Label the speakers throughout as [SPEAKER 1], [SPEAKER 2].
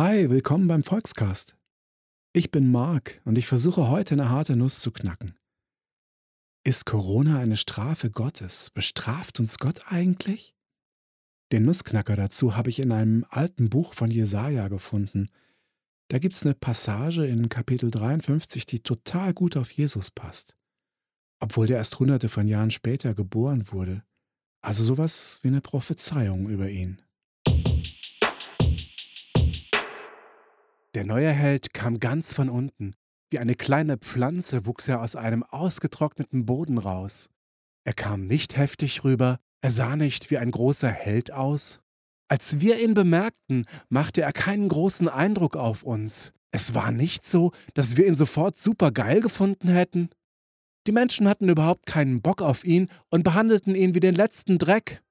[SPEAKER 1] Hi, willkommen beim Volkscast. Ich bin Marc und ich versuche heute eine harte Nuss zu knacken. Ist Corona eine Strafe Gottes? Bestraft uns Gott eigentlich? Den Nussknacker dazu habe ich in einem alten Buch von Jesaja gefunden. Da gibt es eine Passage in Kapitel 53, die total gut auf Jesus passt. Obwohl der erst hunderte von Jahren später geboren wurde. Also sowas wie eine Prophezeiung über ihn.
[SPEAKER 2] Der neue Held kam ganz von unten. Wie eine kleine Pflanze wuchs er aus einem ausgetrockneten Boden raus. Er kam nicht heftig rüber, er sah nicht wie ein großer Held aus. Als wir ihn bemerkten, machte er keinen großen Eindruck auf uns. Es war nicht so, dass wir ihn sofort super geil gefunden hätten. Die Menschen hatten überhaupt keinen Bock auf ihn und behandelten ihn wie den letzten Dreck.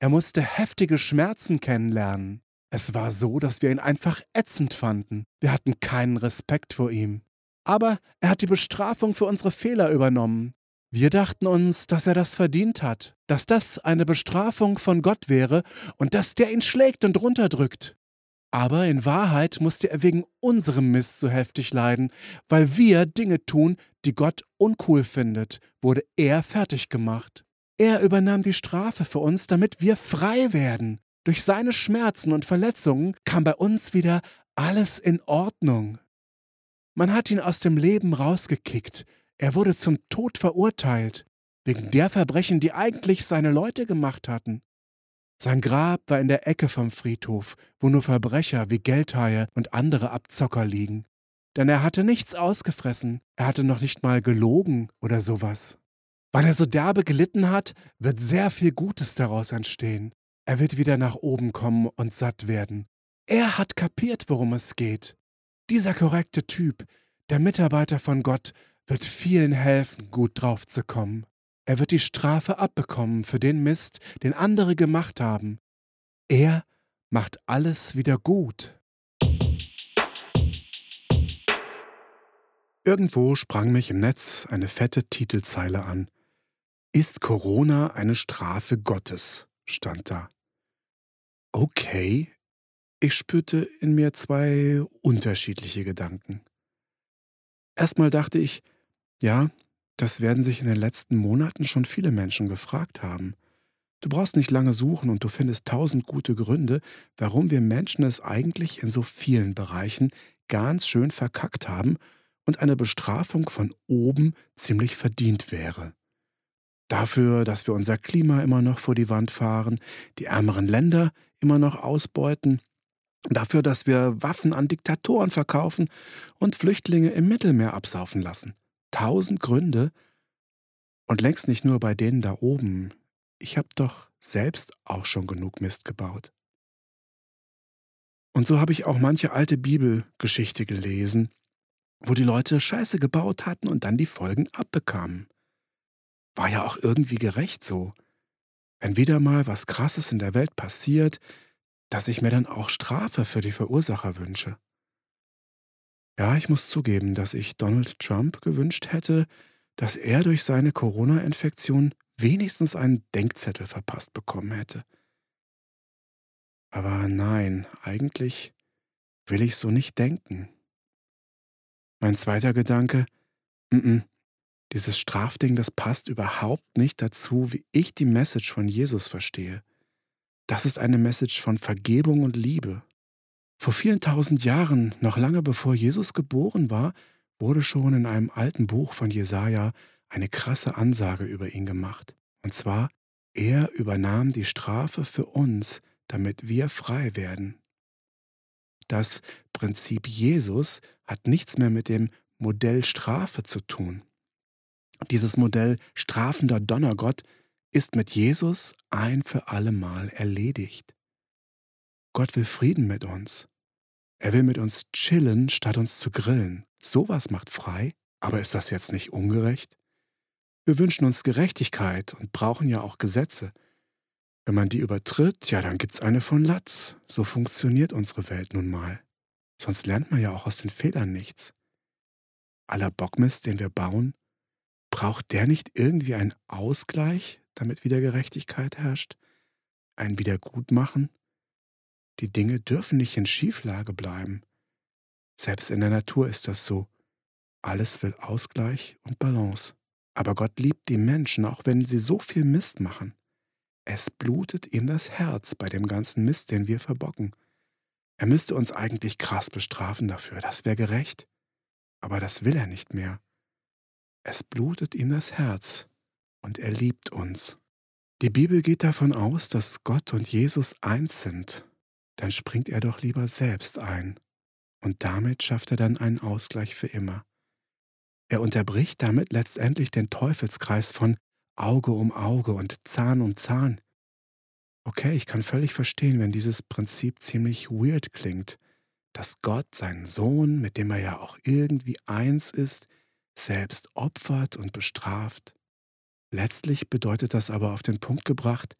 [SPEAKER 2] Er musste heftige Schmerzen kennenlernen. Es war so, dass wir ihn einfach ätzend fanden. Wir hatten keinen Respekt vor ihm. Aber er hat die Bestrafung für unsere Fehler übernommen. Wir dachten uns, dass er das verdient hat, dass das eine Bestrafung von Gott wäre und dass der ihn schlägt und runterdrückt. Aber in Wahrheit musste er wegen unserem Mist so heftig leiden, weil wir Dinge tun, die Gott uncool findet, wurde er fertig gemacht. Er übernahm die Strafe für uns, damit wir frei werden. Durch seine Schmerzen und Verletzungen kam bei uns wieder alles in Ordnung. Man hat ihn aus dem Leben rausgekickt. Er wurde zum Tod verurteilt, wegen der Verbrechen, die eigentlich seine Leute gemacht hatten. Sein Grab war in der Ecke vom Friedhof, wo nur Verbrecher wie Geldhaie und andere Abzocker liegen. Denn er hatte nichts ausgefressen, er hatte noch nicht mal gelogen oder sowas. Weil er so derbe gelitten hat, wird sehr viel Gutes daraus entstehen. Er wird wieder nach oben kommen und satt werden. Er hat kapiert, worum es geht. Dieser korrekte Typ, der Mitarbeiter von Gott, wird vielen helfen, gut drauf zu kommen. Er wird die Strafe abbekommen für den Mist, den andere gemacht haben. Er macht alles wieder gut.
[SPEAKER 1] Irgendwo sprang mich im Netz eine fette Titelzeile an. Ist Corona eine Strafe Gottes? stand da. Okay, ich spürte in mir zwei unterschiedliche Gedanken. Erstmal dachte ich, ja, das werden sich in den letzten Monaten schon viele Menschen gefragt haben. Du brauchst nicht lange suchen und du findest tausend gute Gründe, warum wir Menschen es eigentlich in so vielen Bereichen ganz schön verkackt haben und eine Bestrafung von oben ziemlich verdient wäre. Dafür, dass wir unser Klima immer noch vor die Wand fahren, die ärmeren Länder immer noch ausbeuten, dafür, dass wir Waffen an Diktatoren verkaufen und Flüchtlinge im Mittelmeer absaufen lassen. Tausend Gründe und längst nicht nur bei denen da oben. Ich habe doch selbst auch schon genug Mist gebaut. Und so habe ich auch manche alte Bibelgeschichte gelesen, wo die Leute Scheiße gebaut hatten und dann die Folgen abbekamen. War ja auch irgendwie gerecht so. Wenn wieder mal was Krasses in der Welt passiert, dass ich mir dann auch Strafe für die Verursacher wünsche. Ja, ich muss zugeben, dass ich Donald Trump gewünscht hätte, dass er durch seine Corona-Infektion wenigstens einen Denkzettel verpasst bekommen hätte. Aber nein, eigentlich will ich so nicht denken. Mein zweiter Gedanke, m, -m dieses Strafding, das passt überhaupt nicht dazu, wie ich die Message von Jesus verstehe. Das ist eine Message von Vergebung und Liebe. Vor vielen tausend Jahren, noch lange bevor Jesus geboren war, wurde schon in einem alten Buch von Jesaja eine krasse Ansage über ihn gemacht. Und zwar, er übernahm die Strafe für uns, damit wir frei werden. Das Prinzip Jesus hat nichts mehr mit dem Modell Strafe zu tun. Dieses Modell strafender Donnergott ist mit Jesus ein für allemal erledigt. Gott will Frieden mit uns. Er will mit uns chillen, statt uns zu grillen. Sowas macht frei, aber ist das jetzt nicht ungerecht? Wir wünschen uns Gerechtigkeit und brauchen ja auch Gesetze. Wenn man die übertritt, ja, dann gibt's eine von Latz. So funktioniert unsere Welt nun mal. Sonst lernt man ja auch aus den Fehlern nichts. Aller Bockmist, den wir bauen, Braucht der nicht irgendwie einen Ausgleich, damit wieder Gerechtigkeit herrscht? Ein Wiedergutmachen? Die Dinge dürfen nicht in Schieflage bleiben. Selbst in der Natur ist das so. Alles will Ausgleich und Balance. Aber Gott liebt die Menschen, auch wenn sie so viel Mist machen. Es blutet ihm das Herz bei dem ganzen Mist, den wir verbocken. Er müsste uns eigentlich krass bestrafen dafür, das wäre gerecht. Aber das will er nicht mehr. Es blutet ihm das Herz und er liebt uns. Die Bibel geht davon aus, dass Gott und Jesus eins sind. Dann springt er doch lieber selbst ein. Und damit schafft er dann einen Ausgleich für immer. Er unterbricht damit letztendlich den Teufelskreis von Auge um Auge und Zahn um Zahn. Okay, ich kann völlig verstehen, wenn dieses Prinzip ziemlich weird klingt, dass Gott seinen Sohn, mit dem er ja auch irgendwie eins ist, selbst opfert und bestraft. Letztlich bedeutet das aber auf den Punkt gebracht,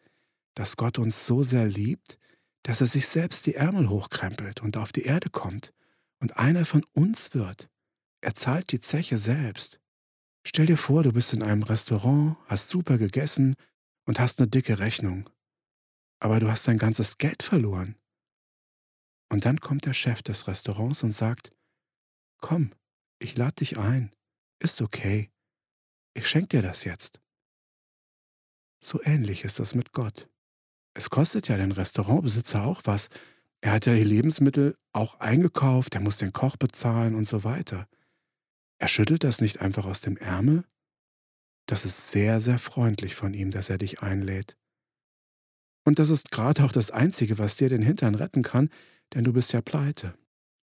[SPEAKER 1] dass Gott uns so sehr liebt, dass er sich selbst die Ärmel hochkrempelt und auf die Erde kommt und einer von uns wird. Er zahlt die Zeche selbst. Stell dir vor, du bist in einem Restaurant, hast super gegessen und hast eine dicke Rechnung. Aber du hast dein ganzes Geld verloren. Und dann kommt der Chef des Restaurants und sagt, komm, ich lade dich ein, ist okay, ich schenke dir das jetzt. So ähnlich ist das mit Gott. Es kostet ja den Restaurantbesitzer auch was. Er hat ja die Lebensmittel auch eingekauft, er muss den Koch bezahlen und so weiter. Er schüttelt das nicht einfach aus dem Ärmel. Das ist sehr, sehr freundlich von ihm, dass er dich einlädt. Und das ist gerade auch das Einzige, was dir den Hintern retten kann, denn du bist ja pleite.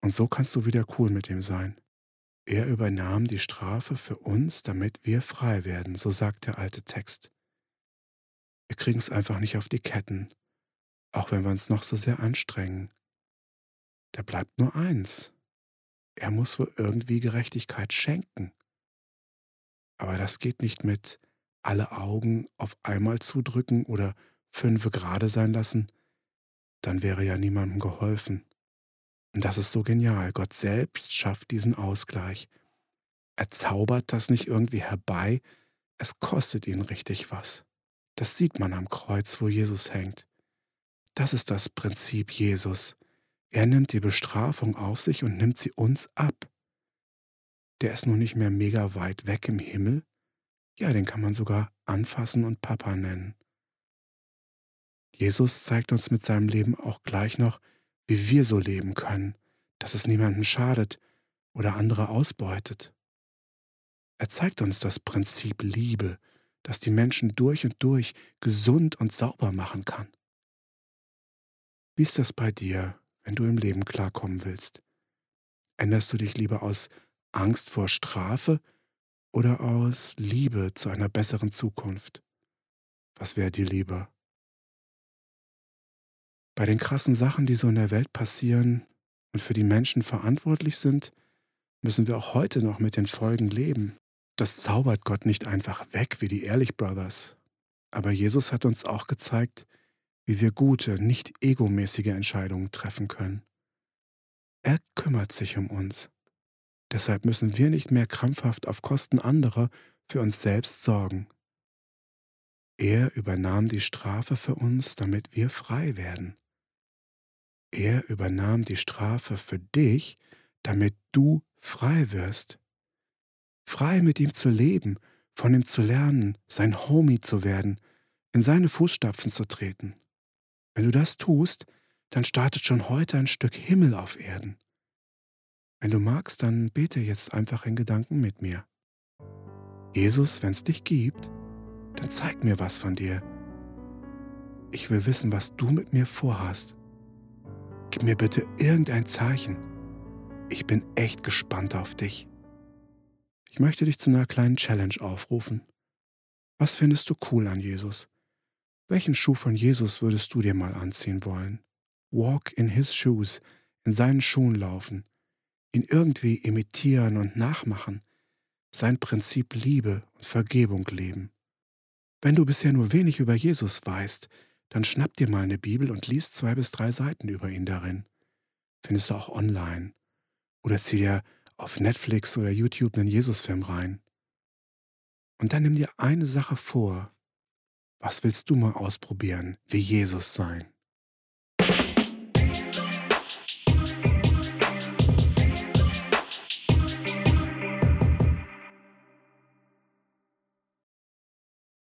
[SPEAKER 1] Und so kannst du wieder cool mit ihm sein. Er übernahm die Strafe für uns, damit wir frei werden, so sagt der alte Text. Wir kriegen es einfach nicht auf die Ketten, auch wenn wir uns noch so sehr anstrengen. Da bleibt nur eins, er muss wohl irgendwie Gerechtigkeit schenken. Aber das geht nicht mit alle Augen auf einmal zudrücken oder fünfe gerade sein lassen, dann wäre ja niemandem geholfen. Und das ist so genial. Gott selbst schafft diesen Ausgleich. Er zaubert das nicht irgendwie herbei, es kostet ihn richtig was. Das sieht man am Kreuz, wo Jesus hängt. Das ist das Prinzip Jesus. Er nimmt die Bestrafung auf sich und nimmt sie uns ab. Der ist nun nicht mehr mega weit weg im Himmel. Ja, den kann man sogar anfassen und Papa nennen. Jesus zeigt uns mit seinem Leben auch gleich noch, wie wir so leben können, dass es niemandem schadet oder andere ausbeutet. Er zeigt uns das Prinzip Liebe, das die Menschen durch und durch gesund und sauber machen kann. Wie ist das bei dir? wenn du im Leben klarkommen willst? Änderst du dich lieber aus Angst vor Strafe oder aus Liebe zu einer besseren Zukunft? Was wäre dir lieber? Bei den krassen Sachen, die so in der Welt passieren und für die Menschen verantwortlich sind, müssen wir auch heute noch mit den Folgen leben. Das zaubert Gott nicht einfach weg wie die Ehrlich Brothers. Aber Jesus hat uns auch gezeigt, wie wir gute, nicht egomäßige Entscheidungen treffen können. Er kümmert sich um uns. Deshalb müssen wir nicht mehr krampfhaft auf Kosten anderer für uns selbst sorgen. Er übernahm die Strafe für uns, damit wir frei werden. Er übernahm die Strafe für dich, damit du frei wirst. Frei mit ihm zu leben, von ihm zu lernen, sein Homie zu werden, in seine Fußstapfen zu treten. Wenn du das tust, dann startet schon heute ein Stück Himmel auf Erden. Wenn du magst, dann bete jetzt einfach in Gedanken mit mir. Jesus, wenn es dich gibt, dann zeig mir was von dir. Ich will wissen, was du mit mir vorhast. Gib mir bitte irgendein Zeichen. Ich bin echt gespannt auf dich. Ich möchte dich zu einer kleinen Challenge aufrufen. Was findest du cool an Jesus? Welchen Schuh von Jesus würdest du dir mal anziehen wollen? Walk in his shoes, in seinen Schuhen laufen, ihn irgendwie imitieren und nachmachen, sein Prinzip Liebe und Vergebung leben. Wenn du bisher nur wenig über Jesus weißt, dann schnapp dir mal eine Bibel und liest zwei bis drei Seiten über ihn darin. Findest du auch online. Oder zieh dir auf Netflix oder YouTube einen Jesusfilm rein. Und dann nimm dir eine Sache vor, was willst du mal ausprobieren, wie Jesus sein?